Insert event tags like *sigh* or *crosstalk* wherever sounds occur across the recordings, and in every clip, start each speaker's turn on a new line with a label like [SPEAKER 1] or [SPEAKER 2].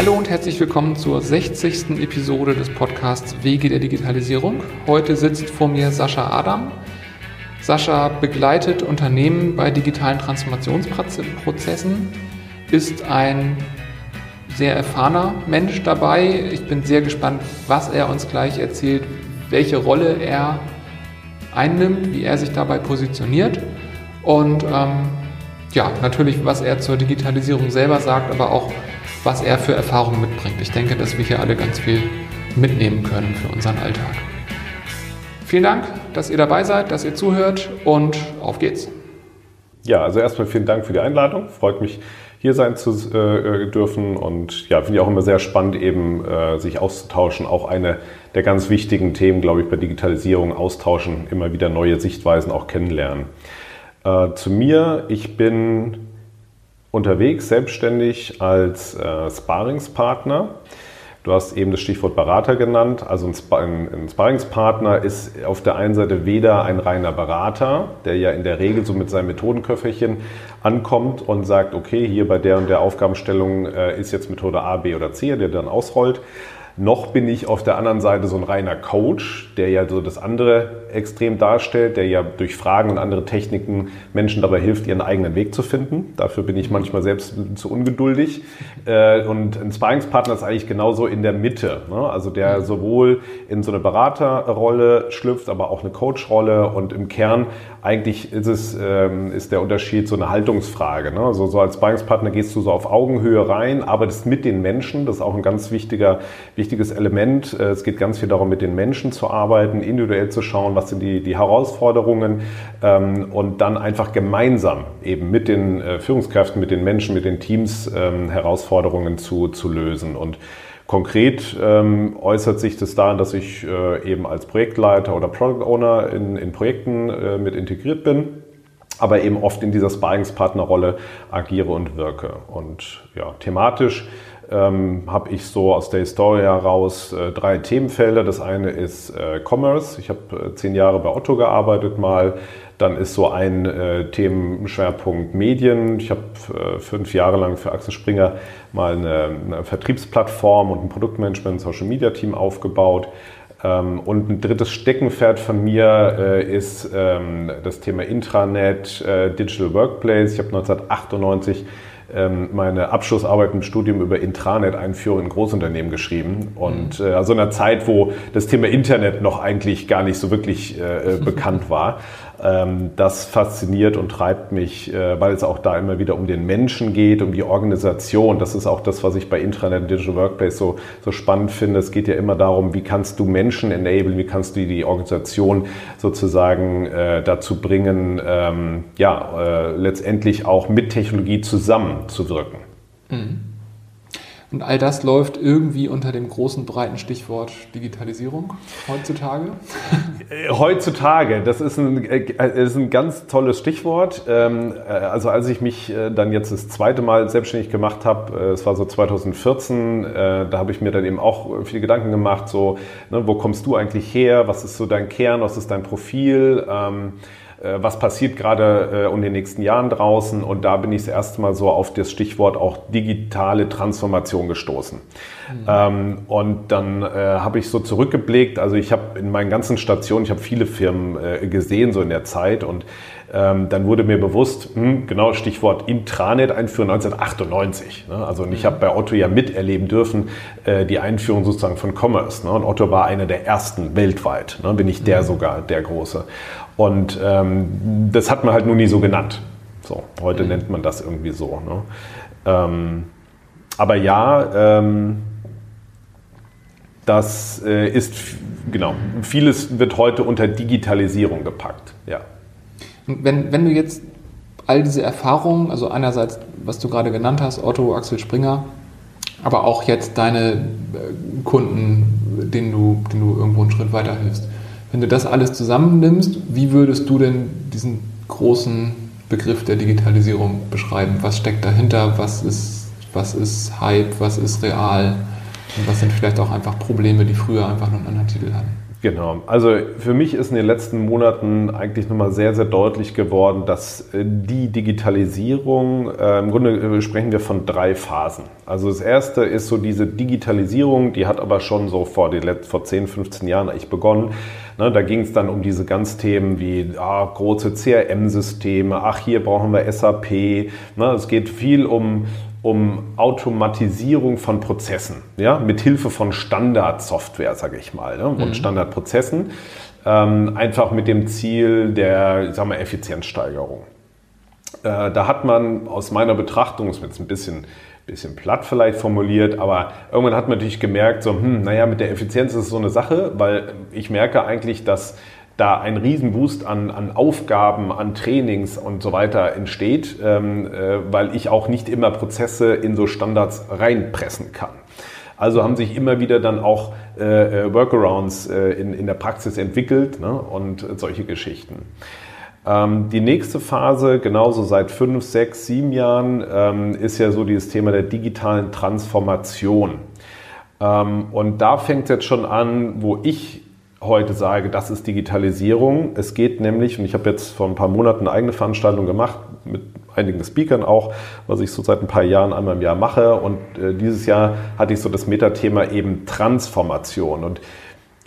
[SPEAKER 1] Hallo und herzlich willkommen zur 60. Episode des Podcasts Wege der Digitalisierung. Heute sitzt vor mir Sascha Adam. Sascha begleitet Unternehmen bei digitalen Transformationsprozessen, ist ein sehr erfahrener Mensch dabei. Ich bin sehr gespannt, was er uns gleich erzählt, welche Rolle er einnimmt, wie er sich dabei positioniert und ähm, ja, natürlich, was er zur Digitalisierung selber sagt, aber auch, was er für Erfahrungen mitbringt. Ich denke, dass wir hier alle ganz viel mitnehmen können für unseren Alltag. Vielen Dank, dass ihr dabei seid, dass ihr zuhört und auf geht's.
[SPEAKER 2] Ja, also erstmal vielen Dank für die Einladung. Freut mich, hier sein zu äh, dürfen und ja, finde ich auch immer sehr spannend, eben äh, sich auszutauschen. Auch eine der ganz wichtigen Themen, glaube ich, bei Digitalisierung, austauschen, immer wieder neue Sichtweisen auch kennenlernen. Äh, zu mir, ich bin unterwegs, selbstständig als äh, Sparingspartner. Du hast eben das Stichwort Berater genannt. Also ein, Sp ein Sparingspartner ist auf der einen Seite weder ein reiner Berater, der ja in der Regel so mit seinem Methodenköfferchen ankommt und sagt, okay, hier bei der und der Aufgabenstellung äh, ist jetzt Methode A, B oder C, der dann ausrollt, noch bin ich auf der anderen Seite so ein reiner Coach, der ja so das andere extrem darstellt, der ja durch Fragen und andere Techniken Menschen dabei hilft, ihren eigenen Weg zu finden. Dafür bin ich manchmal selbst zu ungeduldig. Äh, und ein Sparringspartner ist eigentlich genauso in der Mitte. Ne? Also der sowohl in so eine Beraterrolle schlüpft, aber auch eine Coachrolle. Und im Kern eigentlich ist es ähm, ist der Unterschied so eine Haltungsfrage. Ne? Also so als Sparringspartner gehst du so auf Augenhöhe rein, arbeitest mit den Menschen. Das ist auch ein ganz wichtiger, wichtiges Element. Äh, es geht ganz viel darum, mit den Menschen zu arbeiten, individuell zu schauen, was sind die, die Herausforderungen ähm, und dann einfach gemeinsam eben mit den äh, Führungskräften, mit den Menschen, mit den Teams ähm, Herausforderungen zu, zu lösen. Und Konkret ähm, äußert sich das darin, dass ich äh, eben als Projektleiter oder Product Owner in, in Projekten äh, mit integriert bin, aber eben oft in dieser Sparringspartnerrolle agiere und wirke. Und ja, thematisch ähm, habe ich so aus der Historie heraus äh, drei Themenfelder. Das eine ist äh, Commerce. Ich habe äh, zehn Jahre bei Otto gearbeitet mal. Dann ist so ein äh, Themenschwerpunkt Medien. Ich habe äh, fünf Jahre lang für Axel Springer mal eine, eine Vertriebsplattform und ein Produktmanagement, Social Media Team aufgebaut. Ähm, und ein drittes Steckenpferd von mir äh, ist ähm, das Thema Intranet, äh, Digital Workplace. Ich habe 1998 ähm, meine Abschlussarbeit im Studium über Intranet-Einführung in Großunternehmen geschrieben. Und äh, also in einer Zeit, wo das Thema Internet noch eigentlich gar nicht so wirklich äh, äh bekannt war. Ähm, das fasziniert und treibt mich, äh, weil es auch da immer wieder um den Menschen geht, um die Organisation. Das ist auch das, was ich bei Intranet und Digital Workplace so, so spannend finde. Es geht ja immer darum, wie kannst du Menschen enablen, wie kannst du die Organisation sozusagen äh, dazu bringen, ähm, ja, äh, letztendlich auch mit Technologie zusammenzuwirken. Mhm.
[SPEAKER 1] Und all das läuft irgendwie unter dem großen, breiten Stichwort Digitalisierung heutzutage?
[SPEAKER 2] Äh, heutzutage, das ist ein, äh, ist ein ganz tolles Stichwort. Ähm, äh, also als ich mich dann jetzt das zweite Mal selbstständig gemacht habe, es war so 2014, da habe ich mir dann eben auch viele Gedanken gemacht, so, ne, wo kommst du eigentlich her, was ist so dein Kern, was ist dein Profil? Äh, was passiert gerade äh, in den nächsten Jahren draußen. Und da bin ich das erste Mal so auf das Stichwort auch digitale Transformation gestoßen. Mhm. Ähm, und dann äh, habe ich so zurückgeblickt, also ich habe in meinen ganzen Stationen, ich habe viele Firmen gesehen so in der Zeit und ähm, dann wurde mir bewusst, hm, genau Stichwort Intranet einführen 1998. Ne? Also und ich habe bei Otto ja miterleben dürfen die Einführung sozusagen von Commerce. Ne? Und Otto war einer der ersten weltweit, ne? bin ich der mhm. sogar, der große. Und ähm, das hat man halt nur nie so genannt. So, heute mhm. nennt man das irgendwie so. Ne? Ähm, aber ja, ähm, das äh, ist, genau, vieles wird heute unter Digitalisierung gepackt. Ja.
[SPEAKER 1] Wenn, wenn du jetzt all diese Erfahrungen, also einerseits, was du gerade genannt hast, Otto, Axel Springer, aber auch jetzt deine äh, Kunden, denen du, denen du irgendwo einen Schritt weiter hilfst, wenn du das alles zusammennimmst, wie würdest du denn diesen großen Begriff der Digitalisierung beschreiben? Was steckt dahinter? Was ist, was ist Hype? Was ist real? Und was sind vielleicht auch einfach Probleme, die früher einfach nur einen anderen Titel hatten?
[SPEAKER 2] Genau. Also für mich ist in den letzten Monaten eigentlich nochmal sehr, sehr deutlich geworden, dass äh, die Digitalisierung, äh, im Grunde äh, sprechen wir von drei Phasen. Also das erste ist so diese Digitalisierung, die hat aber schon so vor, die, vor 10, 15 Jahren eigentlich begonnen. Ne, da ging es dann um diese ganz Themen wie ah, große CRM-Systeme, ach hier brauchen wir SAP. Ne, es geht viel um um Automatisierung von Prozessen, ja, mit Hilfe von Standardsoftware, sage ich mal, ne, und mhm. Standardprozessen, ähm, einfach mit dem Ziel der, sagen wir, Effizienzsteigerung. Äh, da hat man aus meiner Betrachtung, ist jetzt ein bisschen, bisschen platt vielleicht formuliert, aber irgendwann hat man natürlich gemerkt, so, hm, naja, mit der Effizienz ist es so eine Sache, weil ich merke eigentlich, dass da ein Riesenboost an, an Aufgaben, an Trainings und so weiter entsteht, ähm, äh, weil ich auch nicht immer Prozesse in so Standards reinpressen kann. Also haben sich immer wieder dann auch äh, äh Workarounds äh, in, in der Praxis entwickelt ne, und solche Geschichten. Ähm, die nächste Phase, genauso seit fünf, sechs, sieben Jahren, ähm, ist ja so dieses Thema der digitalen Transformation. Ähm, und da fängt es jetzt schon an, wo ich heute sage, das ist Digitalisierung. Es geht nämlich, und ich habe jetzt vor ein paar Monaten eine eigene Veranstaltung gemacht, mit einigen Speakern auch, was ich so seit ein paar Jahren einmal im Jahr mache. Und äh, dieses Jahr hatte ich so das Metathema eben Transformation. Und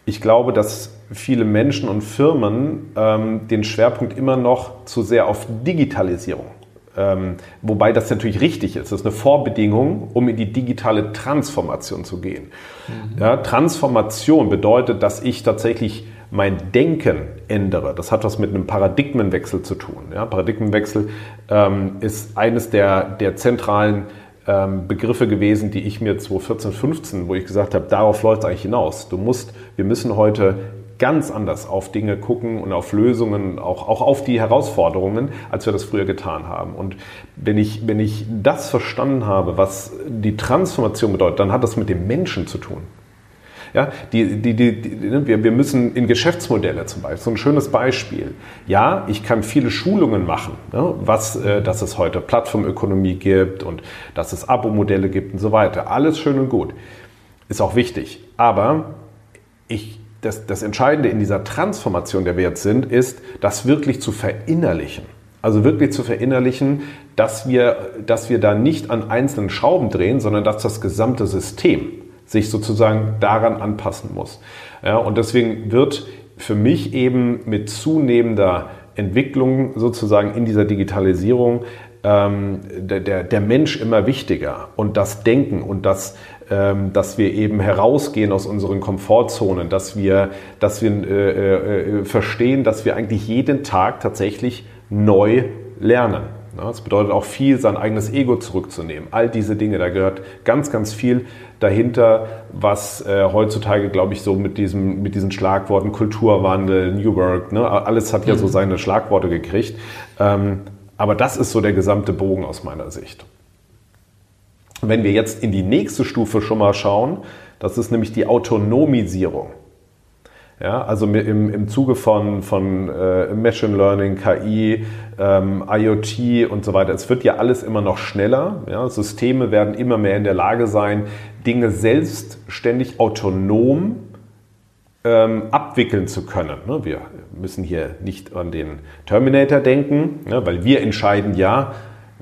[SPEAKER 2] ich glaube, dass viele Menschen und Firmen ähm, den Schwerpunkt immer noch zu sehr auf Digitalisierung ähm, wobei das natürlich richtig ist. Das ist eine Vorbedingung, um in die digitale Transformation zu gehen. Mhm. Ja, Transformation bedeutet, dass ich tatsächlich mein Denken ändere. Das hat was mit einem Paradigmenwechsel zu tun. Ja, Paradigmenwechsel ähm, ist eines der, der zentralen ähm, Begriffe gewesen, die ich mir 2014, 15, wo ich gesagt habe, darauf läuft es eigentlich hinaus. Du musst, wir müssen heute ganz anders auf Dinge gucken und auf Lösungen, auch, auch auf die Herausforderungen, als wir das früher getan haben. Und wenn ich, wenn ich das verstanden habe, was die Transformation bedeutet, dann hat das mit dem Menschen zu tun. Ja, die, die, die, die, ne, wir, wir müssen in Geschäftsmodelle zum Beispiel, so ein schönes Beispiel. Ja, ich kann viele Schulungen machen, ne, was, äh, dass es heute Plattformökonomie gibt und dass es Abo-Modelle gibt und so weiter. Alles schön und gut. Ist auch wichtig. Aber ich, das, das Entscheidende in dieser Transformation, der wir jetzt sind, ist, das wirklich zu verinnerlichen. Also wirklich zu verinnerlichen, dass wir, dass wir da nicht an einzelnen Schrauben drehen, sondern dass das gesamte System sich sozusagen daran anpassen muss. Ja, und deswegen wird für mich eben mit zunehmender Entwicklung sozusagen in dieser Digitalisierung ähm, der, der, der Mensch immer wichtiger und das Denken und das dass wir eben herausgehen aus unseren Komfortzonen, dass wir, dass wir äh, äh, verstehen, dass wir eigentlich jeden Tag tatsächlich neu lernen. Das bedeutet auch viel, sein eigenes Ego zurückzunehmen. All diese Dinge, da gehört ganz, ganz viel dahinter, was äh, heutzutage, glaube ich, so mit, diesem, mit diesen Schlagworten Kulturwandel, New Work, ne, alles hat ja so mhm. seine Schlagworte gekriegt. Ähm, aber das ist so der gesamte Bogen aus meiner Sicht. Wenn wir jetzt in die nächste Stufe schon mal schauen, das ist nämlich die Autonomisierung. Ja, also im, im Zuge von, von äh, Machine Learning, KI, ähm, IoT und so weiter. Es wird ja alles immer noch schneller. Ja? Systeme werden immer mehr in der Lage sein, Dinge selbstständig autonom ähm, abwickeln zu können. Ne? Wir müssen hier nicht an den Terminator denken, ne? weil wir entscheiden ja,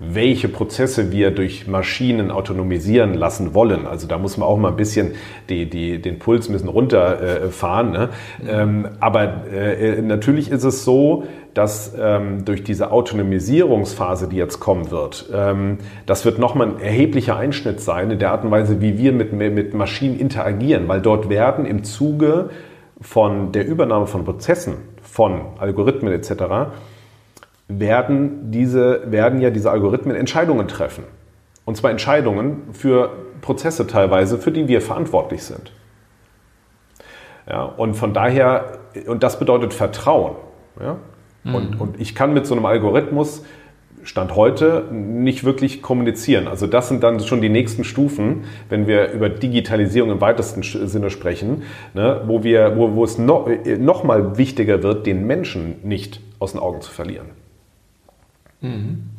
[SPEAKER 2] welche Prozesse wir durch Maschinen autonomisieren lassen wollen. Also da muss man auch mal ein bisschen die, die, den Puls ein bisschen runterfahren. Ne? Ähm, aber äh, natürlich ist es so, dass ähm, durch diese Autonomisierungsphase, die jetzt kommen wird, ähm, das wird nochmal ein erheblicher Einschnitt sein in der Art und Weise, wie wir mit, mit Maschinen interagieren, weil dort werden im Zuge von der Übernahme von Prozessen, von Algorithmen etc., werden, diese, werden ja diese Algorithmen Entscheidungen treffen. Und zwar Entscheidungen für Prozesse teilweise, für die wir verantwortlich sind. Ja, und von daher, und das bedeutet Vertrauen. Ja? Mhm. Und, und ich kann mit so einem Algorithmus Stand heute nicht wirklich kommunizieren. Also das sind dann schon die nächsten Stufen, wenn wir über Digitalisierung im weitesten Sinne sprechen, ne, wo, wir, wo, wo es noch, noch mal wichtiger wird, den Menschen nicht aus den Augen zu verlieren.
[SPEAKER 1] Mhm.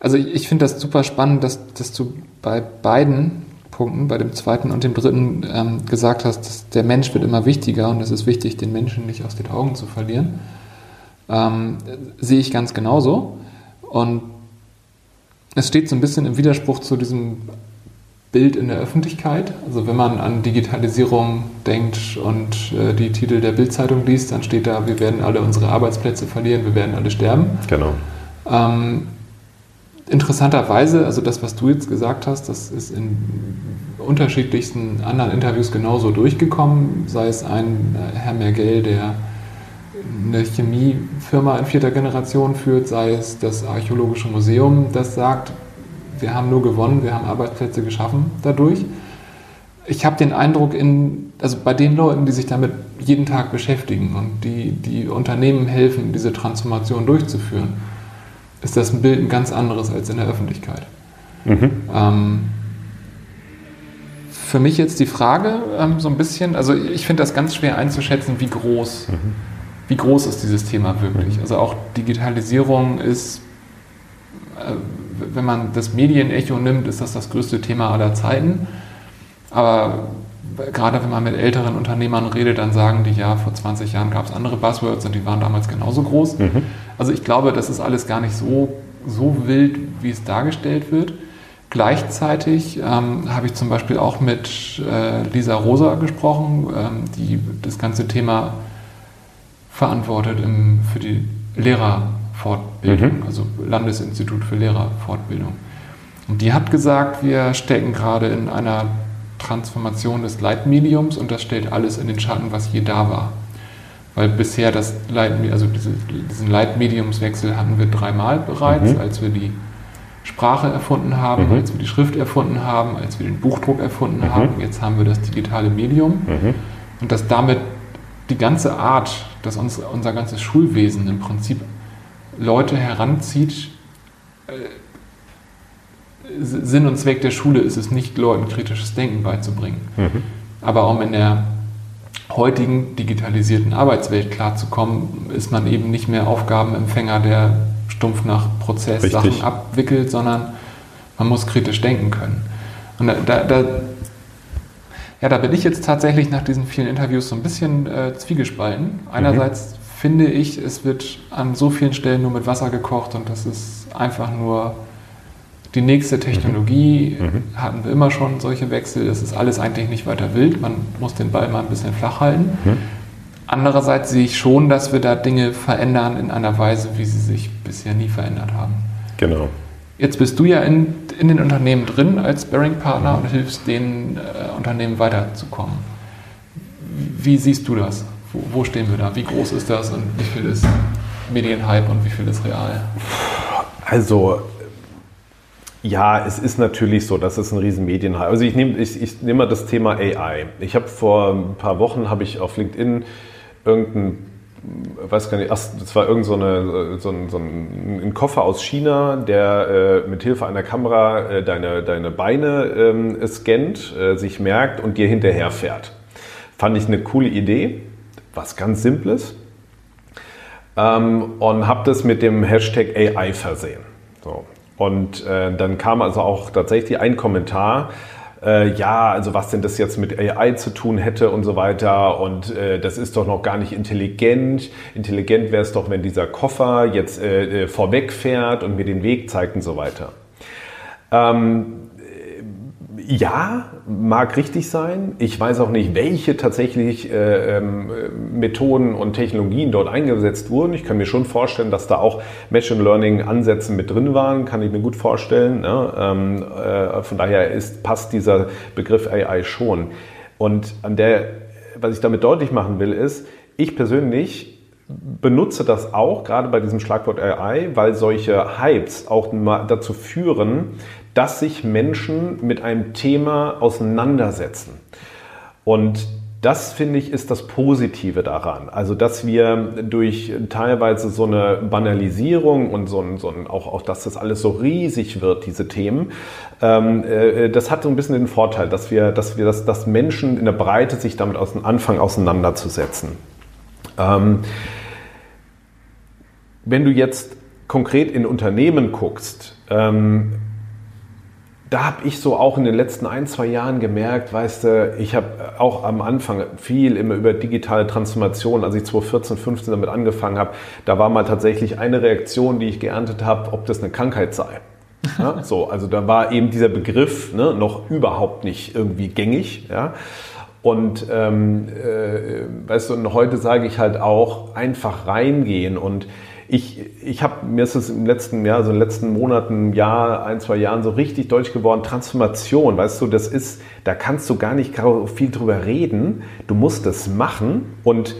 [SPEAKER 1] Also ich, finde das super spannend, dass, dass du bei beiden Punkten, bei dem zweiten und dem dritten ähm, gesagt hast, dass der Mensch wird immer wichtiger und es ist wichtig, den Menschen nicht aus den Augen zu verlieren, ähm, sehe ich ganz genauso. Und es steht so ein bisschen im Widerspruch zu diesem Bild in der Öffentlichkeit. Also wenn man an Digitalisierung denkt und äh, die Titel der Bildzeitung liest, dann steht da, wir werden alle unsere Arbeitsplätze verlieren, wir werden alle sterben.
[SPEAKER 2] Genau.
[SPEAKER 1] Ähm, interessanterweise, also das, was du jetzt gesagt hast, das ist in unterschiedlichsten anderen Interviews genauso durchgekommen, sei es ein äh, Herr Mergel, der eine Chemiefirma in vierter Generation führt, sei es das Archäologische Museum, das sagt, wir haben nur gewonnen, wir haben Arbeitsplätze geschaffen dadurch. Ich habe den Eindruck, in, also bei den Leuten, die sich damit jeden Tag beschäftigen und die, die Unternehmen helfen, diese Transformation durchzuführen, ist das ein Bild ein ganz anderes als in der Öffentlichkeit. Mhm. Ähm, für mich jetzt die Frage ähm, so ein bisschen, also ich finde das ganz schwer einzuschätzen, wie groß, mhm. wie groß ist dieses Thema wirklich. Mhm. Also auch Digitalisierung ist, äh, wenn man das Medienecho nimmt, ist das das größte Thema aller Zeiten. Aber gerade wenn man mit älteren Unternehmern redet, dann sagen die, ja, vor 20 Jahren gab es andere Buzzwords und die waren damals genauso groß. Mhm. Also ich glaube, das ist alles gar nicht so, so wild, wie es dargestellt wird. Gleichzeitig ähm, habe ich zum Beispiel auch mit äh, Lisa Rosa gesprochen, ähm, die das ganze Thema verantwortet im, für die Lehrerfortbildung, mhm. also Landesinstitut für Lehrerfortbildung. Und die hat gesagt, wir stecken gerade in einer Transformation des Leitmediums und das stellt alles in den Schatten, was je da war. Weil bisher das Leitmedium, also diese, diesen Leitmediumswechsel hatten wir dreimal bereits, mhm. als wir die Sprache erfunden haben, mhm. als wir die Schrift erfunden haben, als wir den Buchdruck erfunden mhm. haben. Jetzt haben wir das digitale Medium. Mhm. Und dass damit die ganze Art, dass uns, unser ganzes Schulwesen im Prinzip Leute heranzieht, äh, Sinn und Zweck der Schule ist es nicht, Leuten kritisches Denken beizubringen. Mhm. Aber um in der heutigen digitalisierten Arbeitswelt klarzukommen, ist man eben nicht mehr Aufgabenempfänger, der stumpf nach Prozess Richtig. Sachen abwickelt, sondern man muss kritisch denken können. Und da, da, ja, da bin ich jetzt tatsächlich nach diesen vielen Interviews so ein bisschen äh, zwiegespalten. Einerseits. Finde ich, es wird an so vielen Stellen nur mit Wasser gekocht und das ist einfach nur die nächste Technologie mhm. mhm. hatten wir immer schon solche Wechsel. Das ist alles eigentlich nicht weiter wild. Man muss den Ball mal ein bisschen flach halten. Mhm. Andererseits sehe ich schon, dass wir da Dinge verändern in einer Weise, wie sie sich bisher nie verändert haben.
[SPEAKER 2] Genau.
[SPEAKER 1] Jetzt bist du ja in, in den Unternehmen drin als Bearing-Partner und hilfst den äh, Unternehmen weiterzukommen. Wie siehst du das? Wo, wo stehen wir da? Wie groß ist das und wie viel ist Medienhype und wie viel ist real?
[SPEAKER 2] Also ja, es ist natürlich so, dass es ein riesen Medienhype. Also ich nehme ich, ich nehm mal das Thema AI. Ich habe vor ein paar Wochen habe ich auf LinkedIn irgendein weiß gar nicht, das war irgend so, eine, so, ein, so ein, Koffer aus China, der äh, mit Hilfe einer Kamera äh, deine, deine Beine ähm, scannt, äh, sich merkt und dir hinterherfährt. Fand ich eine coole Idee, was ganz Simples. Ähm, und habe das mit dem Hashtag AI versehen. So. Und äh, dann kam also auch tatsächlich ein Kommentar, äh, ja, also was denn das jetzt mit AI zu tun hätte und so weiter. Und äh, das ist doch noch gar nicht intelligent. Intelligent wäre es doch, wenn dieser Koffer jetzt äh, äh vorweg fährt und mir den Weg zeigt und so weiter. Ähm, ja, mag richtig sein. Ich weiß auch nicht, welche tatsächlich äh, ähm, Methoden und Technologien dort eingesetzt wurden. Ich kann mir schon vorstellen, dass da auch Machine Learning Ansätze mit drin waren, kann ich mir gut vorstellen. Ne? Ähm, äh, von daher ist, passt dieser Begriff AI schon. Und an der, was ich damit deutlich machen will, ist, ich persönlich benutze das auch, gerade bei diesem Schlagwort AI, weil solche Hypes auch dazu führen, dass sich Menschen mit einem Thema auseinandersetzen. Und das finde ich ist das Positive daran. Also, dass wir durch teilweise so eine Banalisierung und so ein, so ein auch, auch, dass das alles so riesig wird, diese Themen, ähm, äh, das hat so ein bisschen den Vorteil, dass wir, dass wir, das, dass Menschen in der Breite sich damit aus dem Anfang auseinanderzusetzen. Ähm, wenn du jetzt konkret in Unternehmen guckst, ähm, da habe ich so auch in den letzten ein, zwei Jahren gemerkt, weißt du, ich habe auch am Anfang viel immer über digitale Transformation, als ich 2014, 15 damit angefangen habe, da war mal tatsächlich eine Reaktion, die ich geerntet habe, ob das eine Krankheit sei. Ja, *laughs* so, also da war eben dieser Begriff ne, noch überhaupt nicht irgendwie gängig. Ja. Und ähm, äh, weißt du, und heute sage ich halt auch einfach reingehen und ich, ich habe mir ist es im letzten Jahr, also in den letzten Monaten, Jahr, ein, zwei Jahren so richtig deutsch geworden, Transformation, weißt du, das ist, da kannst du gar nicht viel drüber reden, du musst es machen und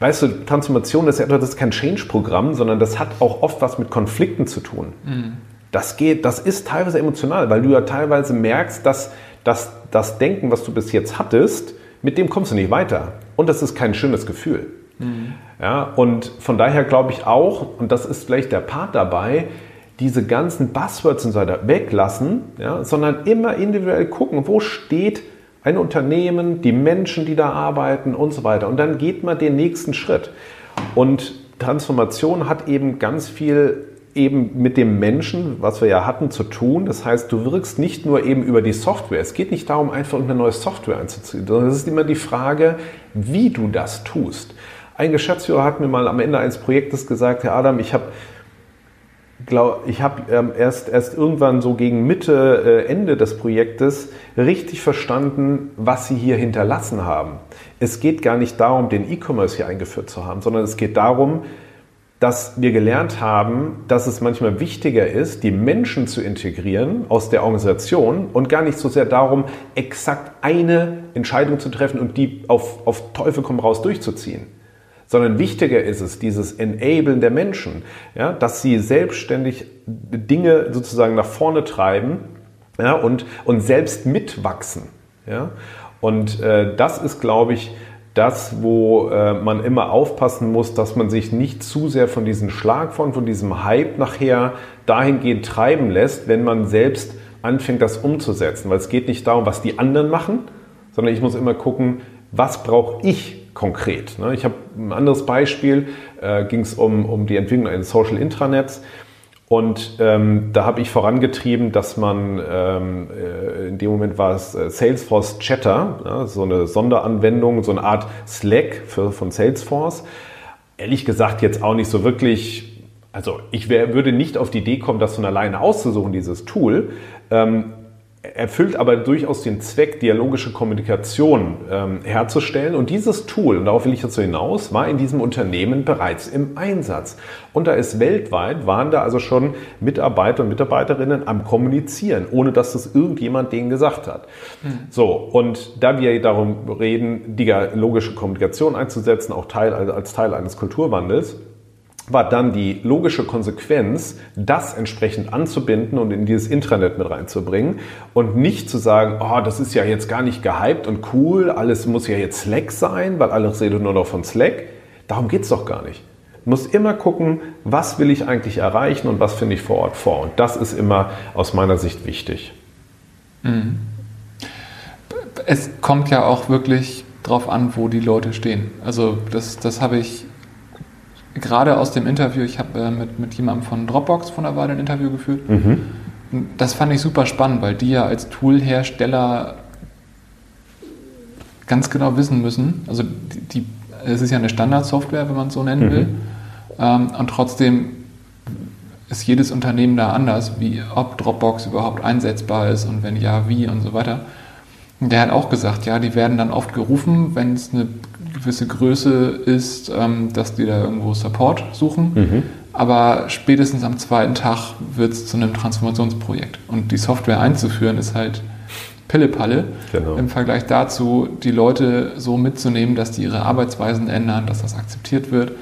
[SPEAKER 2] weißt du, Transformation ist ja das ist kein Change-Programm, sondern das hat auch oft was mit Konflikten zu tun. Mhm. Das geht, das ist teilweise emotional, weil du ja teilweise merkst, dass, dass das Denken, was du bis jetzt hattest, mit dem kommst du nicht weiter. Und das ist kein schönes Gefühl. Mhm. Ja, und von daher glaube ich auch, und das ist vielleicht der Part dabei, diese ganzen Buzzwords und so weiter weglassen, ja, sondern immer individuell gucken, wo steht ein Unternehmen, die Menschen, die da arbeiten und so weiter. Und dann geht man den nächsten Schritt. Und Transformation hat eben ganz viel eben mit dem Menschen, was wir ja hatten, zu tun. Das heißt, du wirkst nicht nur eben über die Software. Es geht nicht darum, einfach eine neue Software einzuziehen, sondern es ist immer die Frage, wie du das tust. Ein Geschäftsführer hat mir mal am Ende eines Projektes gesagt, Herr Adam, ich habe ich habe ähm, erst, erst irgendwann so gegen Mitte, äh, Ende des Projektes richtig verstanden, was Sie hier hinterlassen haben. Es geht gar nicht darum, den E-Commerce hier eingeführt zu haben, sondern es geht darum, dass wir gelernt haben, dass es manchmal wichtiger ist, die Menschen zu integrieren aus der Organisation und gar nicht so sehr darum, exakt eine Entscheidung zu treffen und die auf, auf Teufel komm raus durchzuziehen sondern wichtiger ist es, dieses Enablen der Menschen, ja, dass sie selbstständig Dinge sozusagen nach vorne treiben ja, und, und selbst mitwachsen. Ja. Und äh, das ist, glaube ich, das, wo äh, man immer aufpassen muss, dass man sich nicht zu sehr von diesem Schlag von, von diesem Hype nachher dahingehend treiben lässt, wenn man selbst anfängt, das umzusetzen. Weil es geht nicht darum, was die anderen machen, sondern ich muss immer gucken, was brauche ich konkret. Ne? Ich habe ein anderes Beispiel, äh, ging es um, um die Entwicklung eines Social Intranets. Und ähm, da habe ich vorangetrieben, dass man, ähm, äh, in dem Moment war es äh, Salesforce Chatter, ja, so eine Sonderanwendung, so eine Art Slack für, von Salesforce. Ehrlich gesagt jetzt auch nicht so wirklich, also ich wär, würde nicht auf die Idee kommen, das von alleine auszusuchen, dieses Tool. Ähm, erfüllt aber durchaus den Zweck, dialogische Kommunikation ähm, herzustellen. Und dieses Tool, und darauf will ich dazu hinaus, war in diesem Unternehmen bereits im Einsatz. Und da ist weltweit, waren da also schon Mitarbeiter und Mitarbeiterinnen am Kommunizieren, ohne dass das irgendjemand denen gesagt hat. Mhm. So, und da wir darum reden, dialogische Kommunikation einzusetzen, auch Teil, als Teil eines Kulturwandels, war dann die logische Konsequenz, das entsprechend anzubinden und in dieses Intranet mit reinzubringen und nicht zu sagen, oh, das ist ja jetzt gar nicht gehypt und cool, alles muss ja jetzt Slack sein, weil alles redet nur noch von Slack. Darum geht es doch gar nicht. Du musst immer gucken, was will ich eigentlich erreichen und was finde ich vor Ort vor. Und das ist immer aus meiner Sicht wichtig. Mhm.
[SPEAKER 1] Es kommt ja auch wirklich drauf an, wo die Leute stehen. Also das, das habe ich gerade aus dem Interview, ich habe äh, mit, mit jemandem von Dropbox von der Weile ein Interview geführt. Mhm. Das fand ich super spannend, weil die ja als Toolhersteller ganz genau wissen müssen, also die, die es ist ja eine Standardsoftware, wenn man es so nennen mhm. will, ähm, und trotzdem ist jedes Unternehmen da anders, wie ob Dropbox überhaupt einsetzbar ist und wenn ja, wie und so weiter. Und der hat auch gesagt, ja, die werden dann oft gerufen, wenn es eine gewisse Größe ist, ähm, dass die da irgendwo Support suchen. Mhm. Aber spätestens am zweiten Tag wird es zu einem Transformationsprojekt. Und die Software einzuführen ist halt Pillepalle genau. im Vergleich dazu, die Leute so mitzunehmen, dass die ihre Arbeitsweisen ändern, dass das akzeptiert wird.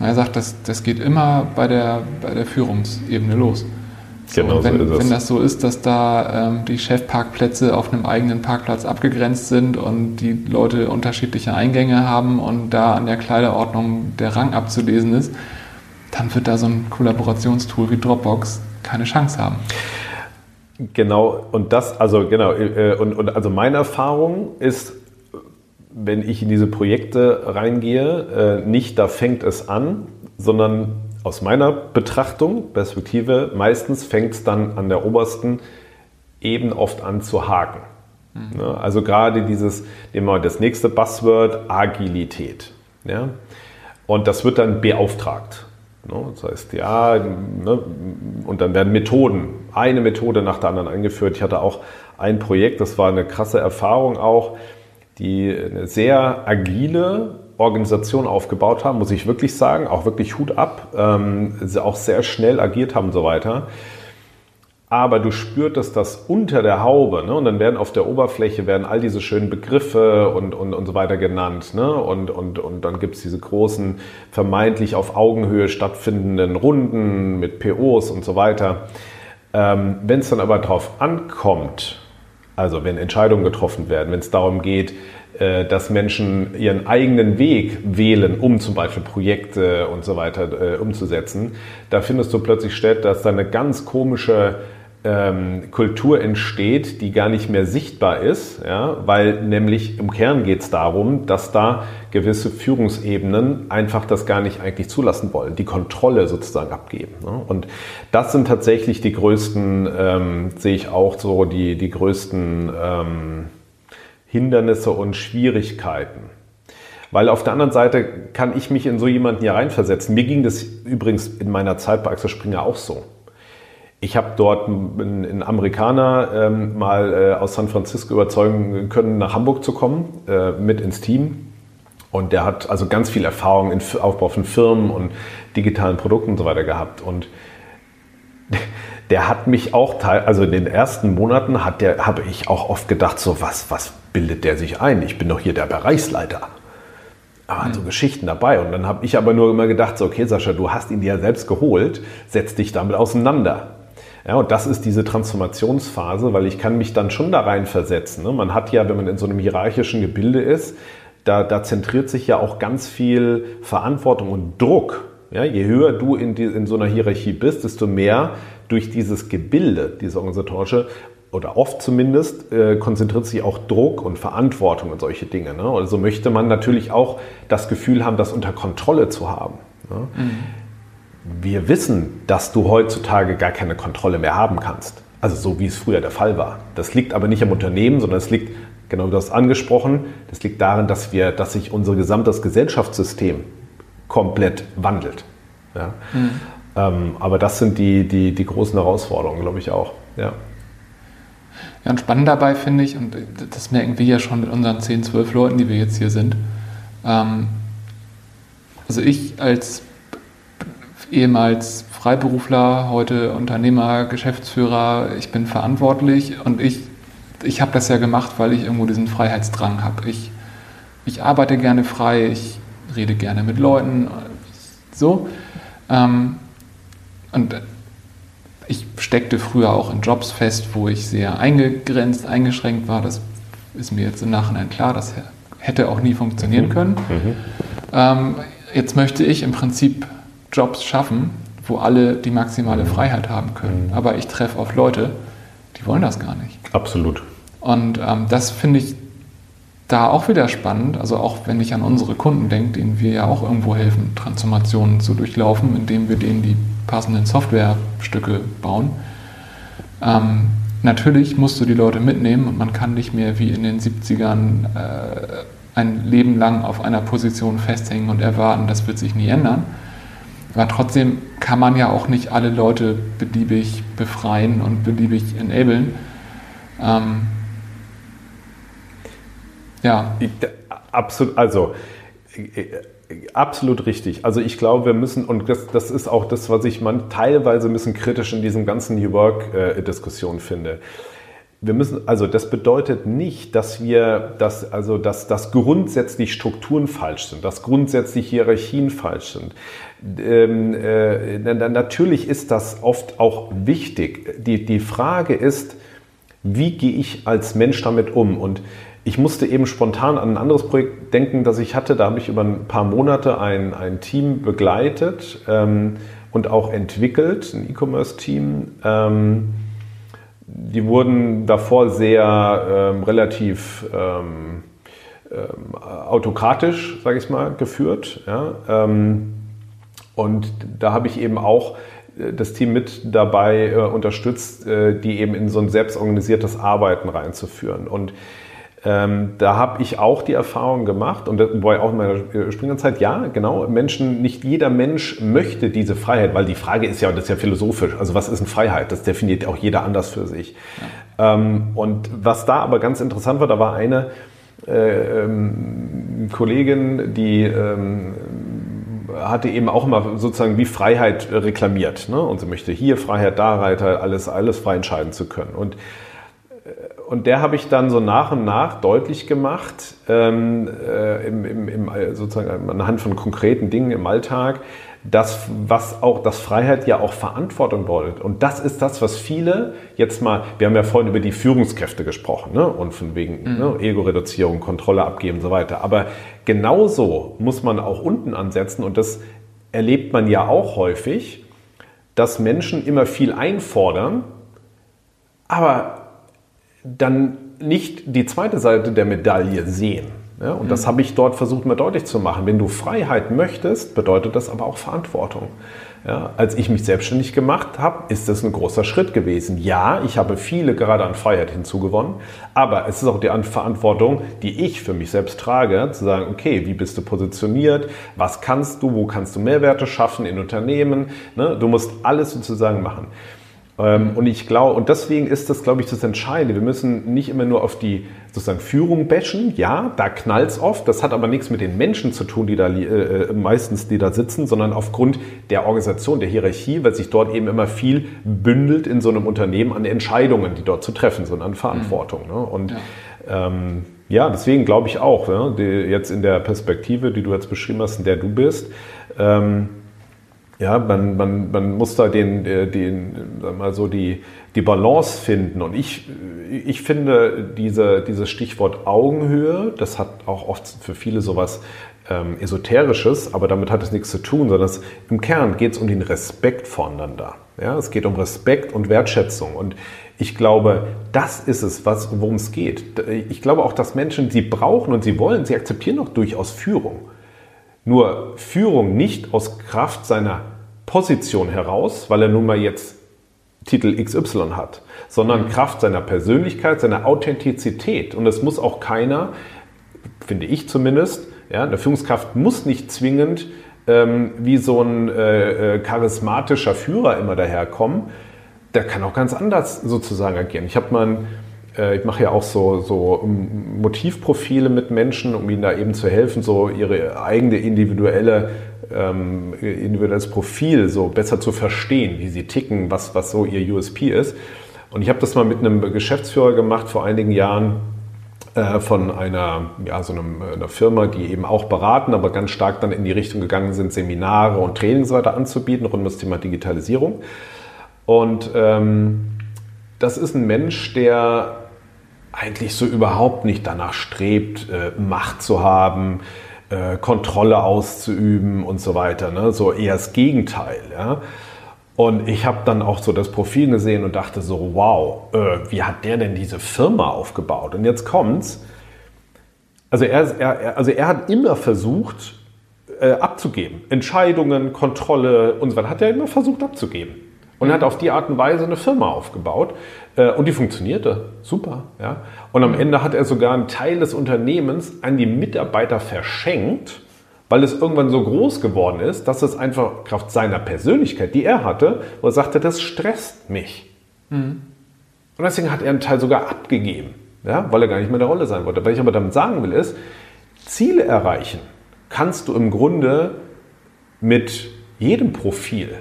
[SPEAKER 1] Er sagt, das, das geht immer bei der, bei der Führungsebene los. Genau, wenn, so wenn das so ist, dass da ähm, die Chefparkplätze auf einem eigenen Parkplatz abgegrenzt sind und die Leute unterschiedliche Eingänge haben und da an der Kleiderordnung der Rang abzulesen ist, dann wird da so ein Kollaborationstool wie Dropbox keine Chance haben.
[SPEAKER 2] Genau, und das, also genau, äh, und, und also meine Erfahrung ist, wenn ich in diese Projekte reingehe, äh, nicht da fängt es an, sondern aus meiner Betrachtung, Perspektive, meistens fängt es dann an der obersten eben oft an zu haken. Mhm. Also gerade dieses, nehmen wir mal das nächste Buzzword, Agilität. Ja? Und das wird dann beauftragt. Ne? Das heißt, ja, ne, und dann werden Methoden, eine Methode nach der anderen eingeführt. Ich hatte auch ein Projekt, das war eine krasse Erfahrung auch, die eine sehr agile Organisation aufgebaut haben, muss ich wirklich sagen, auch wirklich Hut ab, ähm, auch sehr schnell agiert haben und so weiter aber du spürtest das unter der Haube ne? und dann werden auf der Oberfläche werden all diese schönen Begriffe und, und, und so weiter genannt ne? und, und, und dann gibt es diese großen vermeintlich auf Augenhöhe stattfindenden Runden mit POs und so weiter. Ähm, wenn es dann aber darauf ankommt, also wenn Entscheidungen getroffen werden, wenn es darum geht, dass Menschen ihren eigenen Weg wählen, um zum Beispiel Projekte und so weiter äh, umzusetzen, da findest du plötzlich statt, dass da eine ganz komische ähm, Kultur entsteht, die gar nicht mehr sichtbar ist, ja, weil nämlich im Kern geht es darum, dass da gewisse Führungsebenen einfach das gar nicht eigentlich zulassen wollen, die Kontrolle sozusagen abgeben. Ne? Und das sind tatsächlich die größten, ähm, sehe ich auch so, die, die größten ähm, Hindernisse und Schwierigkeiten. Weil auf der anderen Seite kann ich mich in so jemanden hier reinversetzen. Mir ging das übrigens in meiner Zeit bei Axel Springer auch so. Ich habe dort einen, Amerikaner ähm, mal äh, aus San Francisco überzeugen können, nach Hamburg zu kommen, äh, mit ins Team. Und der hat also ganz viel Erfahrung im Aufbau von Firmen und digitalen Produkten und so weiter gehabt. Und *laughs* der hat mich auch, teil, also in den ersten Monaten hat der, habe ich auch oft gedacht, so was, was bildet der sich ein? Ich bin doch hier der Bereichsleiter. Da waren so Geschichten dabei. Und dann habe ich aber nur immer gedacht, so, okay, Sascha, du hast ihn dir ja selbst geholt, setz dich damit auseinander. Ja, und das ist diese Transformationsphase, weil ich kann mich dann schon da rein versetzen. Ne? Man hat ja, wenn man in so einem hierarchischen Gebilde ist, da, da zentriert sich ja auch ganz viel Verantwortung und Druck. Ja, je höher du in, die, in so einer Hierarchie bist, desto mehr durch dieses Gebilde, dieses organisatorische, oder oft zumindest, äh, konzentriert sich auch Druck und Verantwortung und solche Dinge. Ne? Also möchte man natürlich auch das Gefühl haben, das unter Kontrolle zu haben. Ne? Mhm wir wissen, dass du heutzutage gar keine Kontrolle mehr haben kannst. Also so wie es früher der Fall war. Das liegt aber nicht am Unternehmen, sondern es liegt, genau wie du hast angesprochen, das liegt darin, dass, wir, dass sich unser gesamtes Gesellschaftssystem komplett wandelt. Ja? Mhm. Ähm, aber das sind die, die, die großen Herausforderungen, glaube ich auch. Ja.
[SPEAKER 1] Ja, und spannend dabei finde ich, und das merken wir ja schon mit unseren 10, 12 Leuten, die wir jetzt hier sind. Ähm, also ich als ehemals Freiberufler, heute Unternehmer, Geschäftsführer, ich bin verantwortlich und ich, ich habe das ja gemacht, weil ich irgendwo diesen Freiheitsdrang habe. Ich, ich arbeite gerne frei, ich rede gerne mit Leuten, so. Ähm, und ich steckte früher auch in Jobs fest, wo ich sehr eingegrenzt, eingeschränkt war. Das ist mir jetzt im Nachhinein klar, das hätte auch nie funktionieren mhm. können. Mhm. Ähm, jetzt möchte ich im Prinzip Jobs schaffen, wo alle die maximale Freiheit haben können. Mhm. Aber ich treffe auf Leute, die wollen das gar nicht.
[SPEAKER 2] Absolut.
[SPEAKER 1] Und ähm, das finde ich da auch wieder spannend. Also auch wenn ich an unsere Kunden denke, denen wir ja auch irgendwo helfen, Transformationen zu durchlaufen, indem wir denen die passenden Softwarestücke bauen. Ähm, natürlich musst du die Leute mitnehmen und man kann nicht mehr wie in den 70ern äh, ein Leben lang auf einer Position festhängen und erwarten, das wird sich nie ändern. Aber trotzdem kann man ja auch nicht alle Leute beliebig befreien und beliebig enablen. Ähm,
[SPEAKER 2] ja. Absolut, also absolut richtig. Also ich glaube, wir müssen, und das, das ist auch das, was ich man teilweise ein bisschen kritisch in diesem ganzen New Work-Diskussion äh, finde wir müssen, also das bedeutet nicht, dass wir, dass, also dass, dass grundsätzlich Strukturen falsch sind, dass grundsätzlich Hierarchien falsch sind. Ähm, äh, natürlich ist das oft auch wichtig. Die, die Frage ist, wie gehe ich als Mensch damit um? Und ich musste eben spontan an ein anderes Projekt denken, das ich hatte. Da habe ich über ein paar Monate ein, ein Team begleitet ähm, und auch entwickelt, ein E-Commerce-Team. Ähm, die wurden davor sehr ähm, relativ ähm, ähm, autokratisch, sage ich mal, geführt. Ja? Ähm, und da habe ich eben auch äh, das Team mit dabei äh, unterstützt, äh, die eben in so ein selbstorganisiertes Arbeiten reinzuführen. Und ähm, da habe ich auch die Erfahrung gemacht und wobei auch in meiner Springerzeit, ja, genau, Menschen, nicht jeder Mensch möchte diese Freiheit, weil die Frage ist ja, das ist ja philosophisch, also was ist eine Freiheit? Das definiert auch jeder anders für sich. Ja. Ähm, und was da aber ganz interessant war, da war eine äh, ähm, Kollegin, die ähm, hatte eben auch immer sozusagen wie Freiheit reklamiert. Ne? Und sie möchte hier Freiheit, da Reiter, alles, alles frei entscheiden zu können. Und und der habe ich dann so nach und nach deutlich gemacht, ähm, äh, im, im, im, sozusagen anhand von konkreten Dingen im Alltag, dass was auch, dass Freiheit ja auch Verantwortung bedeutet. Und das ist das, was viele jetzt mal, wir haben ja vorhin über die Führungskräfte gesprochen, ne? und von wegen mhm. ne? Ego-Reduzierung, Kontrolle abgeben und so weiter. Aber genauso muss man auch unten ansetzen und das erlebt man ja auch häufig, dass Menschen immer viel einfordern, aber dann nicht die zweite Seite der Medaille sehen. Ja, und mhm. das habe ich dort versucht mal deutlich zu machen. Wenn du Freiheit möchtest, bedeutet das aber auch Verantwortung. Ja, als ich mich selbstständig gemacht habe, ist das ein großer Schritt gewesen. Ja, ich habe viele gerade an Freiheit hinzugewonnen, aber es ist auch die Verantwortung, die ich für mich selbst trage, zu sagen, okay, wie bist du positioniert, was kannst du, wo kannst du Mehrwerte schaffen in Unternehmen, ne? du musst alles sozusagen machen. Ähm, und ich glaube, und deswegen ist das, glaube ich, das Entscheidende. Wir müssen nicht immer nur auf die sozusagen Führung bashen. Ja, da knallt es oft. Das hat aber nichts mit den Menschen zu tun, die da äh, äh, meistens, die da sitzen, sondern aufgrund der Organisation, der Hierarchie, weil sich dort eben immer viel bündelt in so einem Unternehmen an Entscheidungen, die dort zu treffen sind, an Verantwortung. Ne? Und ja. Ähm, ja, deswegen glaube ich auch, ne, die, jetzt in der Perspektive, die du jetzt beschrieben hast, in der du bist, ähm, ja, man, man, man muss da den, äh, den, mal so die, die Balance finden. Und ich, ich finde diese, dieses Stichwort Augenhöhe, das hat auch oft für viele sowas ähm, Esoterisches, aber damit hat es nichts zu tun, sondern es, im Kern geht es um den Respekt voneinander. Ja, es geht um Respekt und Wertschätzung. Und ich glaube, das ist es, worum es geht. Ich glaube auch, dass Menschen, sie brauchen und sie wollen, sie akzeptieren auch durchaus Führung. Nur Führung nicht aus Kraft seiner Position heraus, weil er nun mal jetzt Titel XY hat, sondern Kraft seiner Persönlichkeit, seiner Authentizität. Und es muss auch keiner, finde ich zumindest, ja, eine Führungskraft muss nicht zwingend ähm, wie so ein äh, äh, charismatischer Führer immer daherkommen. Der kann auch ganz anders sozusagen agieren. Ich habe mal äh, ich mache ja auch so, so Motivprofile mit Menschen, um ihnen da eben zu helfen, so ihre eigene individuelle ähm, individuelles Profil so besser zu verstehen, wie sie ticken, was, was so ihr USP ist. Und ich habe das mal mit einem Geschäftsführer gemacht vor einigen Jahren äh, von einer, ja, so einem, einer Firma, die eben auch beraten, aber ganz stark dann in die Richtung gegangen sind, Seminare und Trainings weiter anzubieten rund um das Thema Digitalisierung. Und ähm, das ist ein Mensch, der eigentlich so überhaupt nicht danach strebt, äh, Macht zu haben, äh, Kontrolle auszuüben und so weiter. Ne? So eher das Gegenteil. Ja? Und ich habe dann auch so das Profil gesehen und dachte so, wow, äh, wie hat der denn diese Firma aufgebaut? Und jetzt kommt's. Also er, er, also er hat immer versucht äh, abzugeben. Entscheidungen, Kontrolle und so weiter hat er immer versucht abzugeben und hat auf die Art und Weise eine Firma aufgebaut äh, und die funktionierte super. Ja? Und am. Ende hat er sogar einen Teil des Unternehmens an die Mitarbeiter verschenkt, weil es irgendwann so groß geworden ist, dass es einfach Kraft seiner Persönlichkeit, die er hatte, wo er sagte, das stresst mich. Mhm. Und deswegen hat er einen Teil sogar abgegeben, ja? weil er gar nicht mehr in der Rolle sein wollte. Was ich aber damit sagen will, ist, Ziele erreichen kannst du im Grunde mit jedem Profil.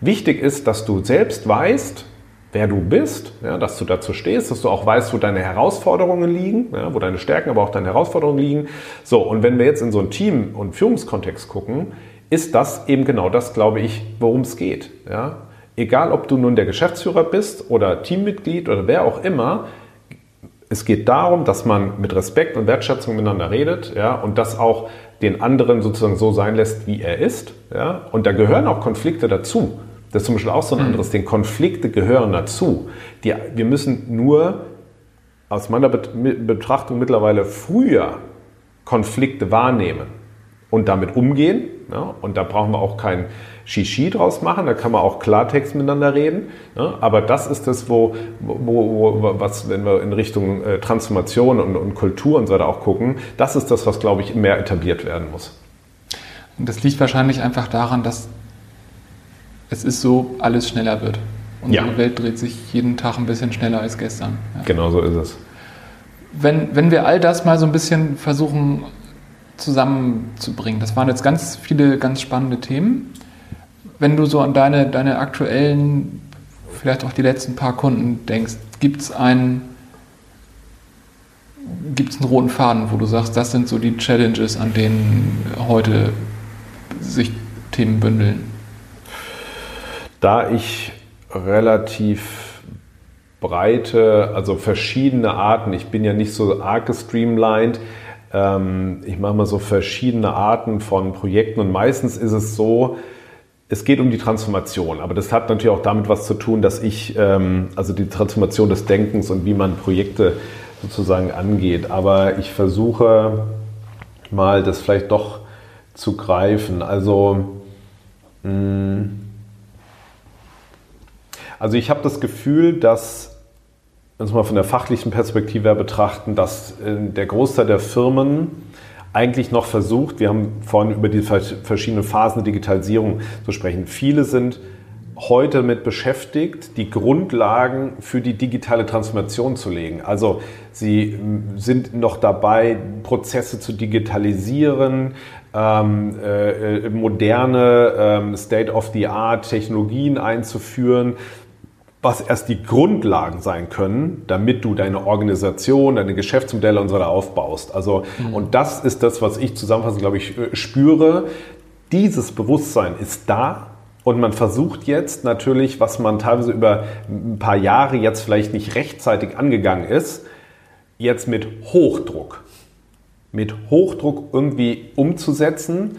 [SPEAKER 2] Wichtig ist, dass du selbst weißt, wer du bist, ja, dass du dazu stehst, dass du auch weißt, wo deine Herausforderungen liegen, ja, wo deine Stärken, aber auch deine Herausforderungen liegen. So, und wenn wir jetzt in so einen Team- und Führungskontext gucken, ist das eben genau das, glaube ich, worum es geht. Ja. Egal, ob du nun der Geschäftsführer bist oder Teammitglied oder wer auch immer, es geht darum, dass man mit Respekt und Wertschätzung miteinander redet ja, und das auch den anderen sozusagen so sein lässt, wie er ist. Ja. Und da gehören auch Konflikte dazu. Das ist zum Beispiel auch so ein mhm. anderes Ding. Konflikte gehören dazu. Die, wir müssen nur aus meiner Betrachtung mittlerweile früher Konflikte wahrnehmen und damit umgehen. Ne? Und da brauchen wir auch kein Shishi draus machen, da kann man auch Klartext miteinander reden. Ne? Aber das ist das, wo, wo, wo, was, wenn wir in Richtung äh, Transformation und, und Kultur und so weiter auch gucken, das ist das, was, glaube ich, mehr etabliert werden muss.
[SPEAKER 1] Und das liegt wahrscheinlich einfach daran, dass es ist so, alles schneller wird. Unsere ja. Welt dreht sich jeden Tag ein bisschen schneller als gestern.
[SPEAKER 2] Ja. Genau so ist es.
[SPEAKER 1] Wenn, wenn wir all das mal so ein bisschen versuchen zusammenzubringen, das waren jetzt ganz viele ganz spannende Themen. Wenn du so an deine, deine aktuellen, vielleicht auch die letzten paar Kunden denkst, gibt es einen, gibt's einen roten Faden, wo du sagst, das sind so die Challenges, an denen heute sich Themen bündeln?
[SPEAKER 2] Da ich relativ breite, also verschiedene Arten, ich bin ja nicht so arg gestreamlined, ähm, ich mache mal so verschiedene Arten von Projekten und meistens ist es so, es geht um die Transformation, aber das hat natürlich auch damit was zu tun, dass ich, ähm, also die Transformation des Denkens und wie man Projekte sozusagen angeht. Aber ich versuche mal das vielleicht doch zu greifen. Also, mh, also ich habe das Gefühl, dass, wenn wir mal von der fachlichen Perspektive her betrachten, dass äh, der Großteil der Firmen eigentlich noch versucht, wir haben vorhin über die verschiedenen Phasen der Digitalisierung zu sprechen. Viele sind heute damit beschäftigt, die Grundlagen für die digitale Transformation zu legen. Also sie sind noch dabei, Prozesse zu digitalisieren, ähm, äh, moderne ähm, State-of-the-Art Technologien einzuführen, was erst die Grundlagen sein können, damit du deine Organisation, deine Geschäftsmodelle und so weiter aufbaust. Also, mhm. und das ist das, was ich zusammenfassend, glaube ich, äh, spüre. Dieses Bewusstsein ist da, und man versucht jetzt natürlich, was man teilweise über ein paar Jahre jetzt vielleicht nicht rechtzeitig angegangen ist, jetzt mit Hochdruck, mit Hochdruck irgendwie umzusetzen,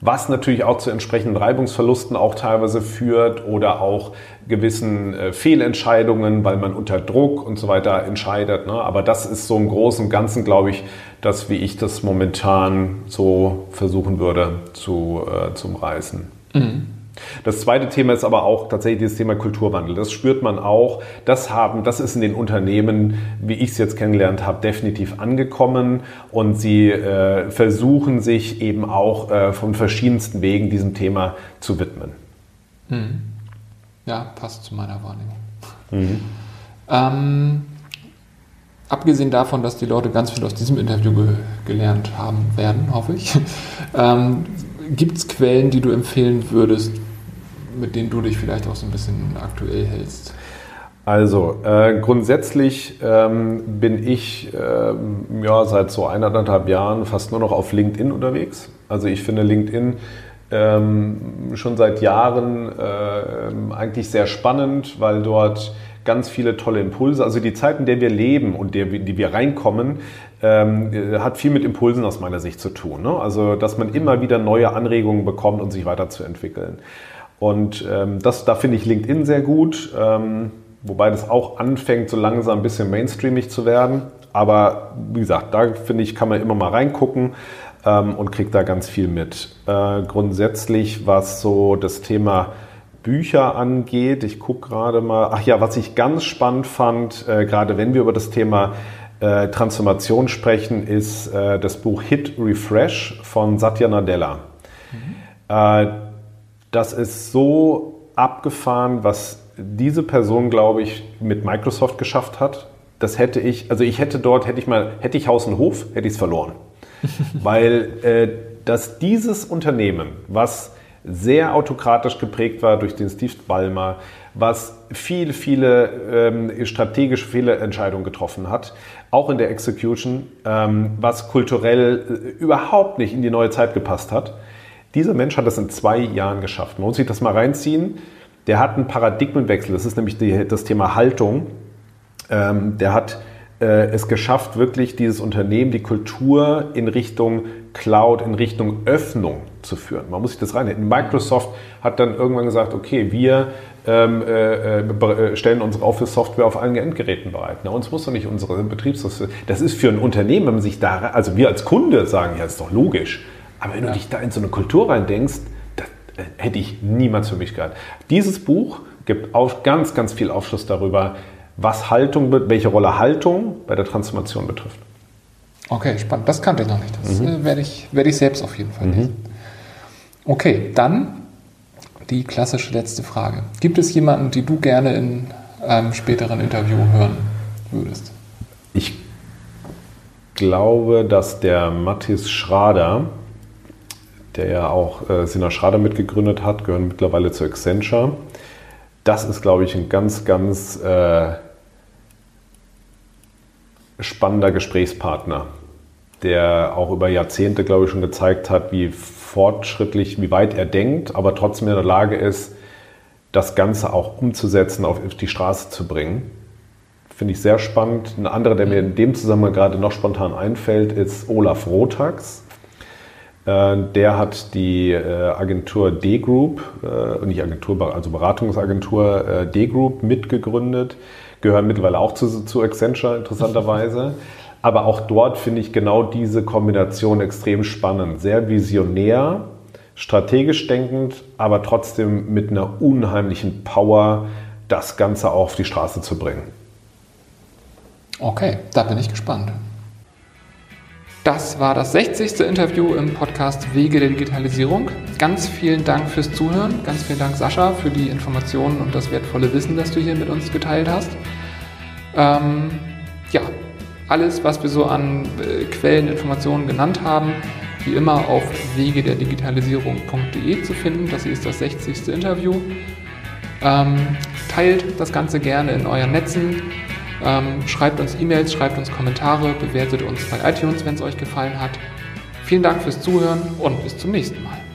[SPEAKER 2] was natürlich auch zu entsprechenden Reibungsverlusten auch teilweise führt oder auch gewissen äh, Fehlentscheidungen, weil man unter Druck und so weiter entscheidet. Ne? Aber das ist so im Großen und Ganzen, glaube ich, das, wie ich das momentan so versuchen würde zu, äh, zum Reißen. Mhm. Das zweite Thema ist aber auch tatsächlich das Thema Kulturwandel. Das spürt man auch. Das haben, das ist in den Unternehmen, wie ich es jetzt kennengelernt habe, definitiv angekommen und sie äh, versuchen sich eben auch äh, von verschiedensten Wegen diesem Thema zu widmen.
[SPEAKER 1] Mhm. Ja, passt zu meiner Wahrnehmung. Mhm. Ähm, abgesehen davon, dass die Leute ganz viel aus diesem Interview ge gelernt haben werden, hoffe ich, *laughs* ähm, gibt es Quellen, die du empfehlen würdest, mit denen du dich vielleicht auch so ein bisschen aktuell hältst?
[SPEAKER 2] Also äh, grundsätzlich ähm, bin ich ähm, ja, seit so eineinhalb Jahren fast nur noch auf LinkedIn unterwegs. Also ich finde LinkedIn ähm, schon seit Jahren äh, eigentlich sehr spannend, weil dort ganz viele tolle Impulse, also die Zeit, in der wir leben und der, die wir reinkommen, ähm, hat viel mit Impulsen aus meiner Sicht zu tun. Ne? Also dass man immer wieder neue Anregungen bekommt und sich weiterzuentwickeln. Und ähm, das, da finde ich LinkedIn sehr gut, ähm, wobei das auch anfängt, so langsam ein bisschen mainstreamig zu werden. Aber wie gesagt, da finde ich, kann man immer mal reingucken ähm, und kriegt da ganz viel mit. Äh, grundsätzlich, was so das Thema Bücher angeht, ich gucke gerade mal, ach ja, was ich ganz spannend fand, äh, gerade wenn wir über das Thema äh, Transformation sprechen, ist äh, das Buch Hit Refresh von Satya Nadella. Mhm. Das ist so abgefahren, was diese Person, glaube ich, mit Microsoft geschafft hat. Das hätte ich, also ich hätte dort, hätte ich mal, hätte ich Haus und Hof, hätte ich es verloren. *laughs* Weil äh, dass dieses Unternehmen, was sehr autokratisch geprägt war durch den Steve Ballmer, was viele, viele ähm, strategische Fehlentscheidungen getroffen hat, auch in der Execution, ähm, was kulturell äh, überhaupt nicht in die neue Zeit gepasst hat, dieser Mensch hat das in zwei Jahren geschafft. Man muss sich das mal reinziehen. Der hat einen Paradigmenwechsel. Das ist nämlich die, das Thema Haltung. Ähm, der hat äh, es geschafft, wirklich dieses Unternehmen, die Kultur in Richtung Cloud, in Richtung Öffnung zu führen. Man muss sich das reinnehmen. Microsoft hat dann irgendwann gesagt, okay, wir ähm, äh, äh stellen unsere Office-Software auf allen Endgeräten bereit. Na, uns muss doch nicht unsere Betriebssoftware. Das ist für ein Unternehmen, wenn man sich da, also wir als Kunde sagen, ja, ist doch logisch. Aber wenn du dich da in so eine Kultur reindenkst, das äh, hätte ich niemals für mich gehabt. Dieses Buch gibt auch ganz, ganz viel Aufschluss darüber, was Haltung, welche Rolle Haltung bei der Transformation betrifft.
[SPEAKER 1] Okay, spannend. Das kannte ich noch nicht. Das mhm. Äh, werde ich, werde ich selbst auf jeden Fall lesen. Mhm. Okay, dann die klassische letzte Frage. Gibt es jemanden, die du gerne in einem späteren Interview hören würdest?
[SPEAKER 2] Ich glaube, dass der Mathis Schrader, der ja auch äh, Sina Schrader mitgegründet hat, gehören mittlerweile zu Accenture. Das ist, glaube ich, ein ganz, ganz äh, spannender Gesprächspartner, der auch über Jahrzehnte, glaube ich, schon gezeigt hat, wie fortschrittlich, wie weit er denkt, aber trotzdem in der Lage ist, das Ganze auch umzusetzen, auf die Straße zu bringen. Finde ich sehr spannend. Ein anderer, der mir in dem Zusammenhang gerade noch spontan einfällt, ist Olaf Rotax. Äh, der hat die äh, Agentur D-Group, äh, nicht Agentur, also Beratungsagentur D-Group mitgegründet gehören mittlerweile auch zu, zu Accenture interessanterweise. Aber auch dort finde ich genau diese Kombination extrem spannend. Sehr visionär, strategisch denkend, aber trotzdem mit einer unheimlichen Power, das Ganze auf die Straße zu bringen.
[SPEAKER 1] Okay, da bin ich gespannt. Das war das 60. Interview im Podcast Wege der Digitalisierung. Ganz vielen Dank fürs Zuhören. Ganz vielen Dank, Sascha, für die Informationen und das wertvolle Wissen, das du hier mit uns geteilt hast. Ähm, ja, alles, was wir so an äh, Quellen, Informationen genannt haben, wie immer auf wegederdigitalisierung.de zu finden. Das hier ist das 60. Interview. Ähm, teilt das Ganze gerne in euren Netzen. Ähm, schreibt uns E-Mails, schreibt uns Kommentare, bewertet uns bei iTunes, wenn es euch gefallen hat. Vielen Dank fürs Zuhören und bis zum nächsten Mal.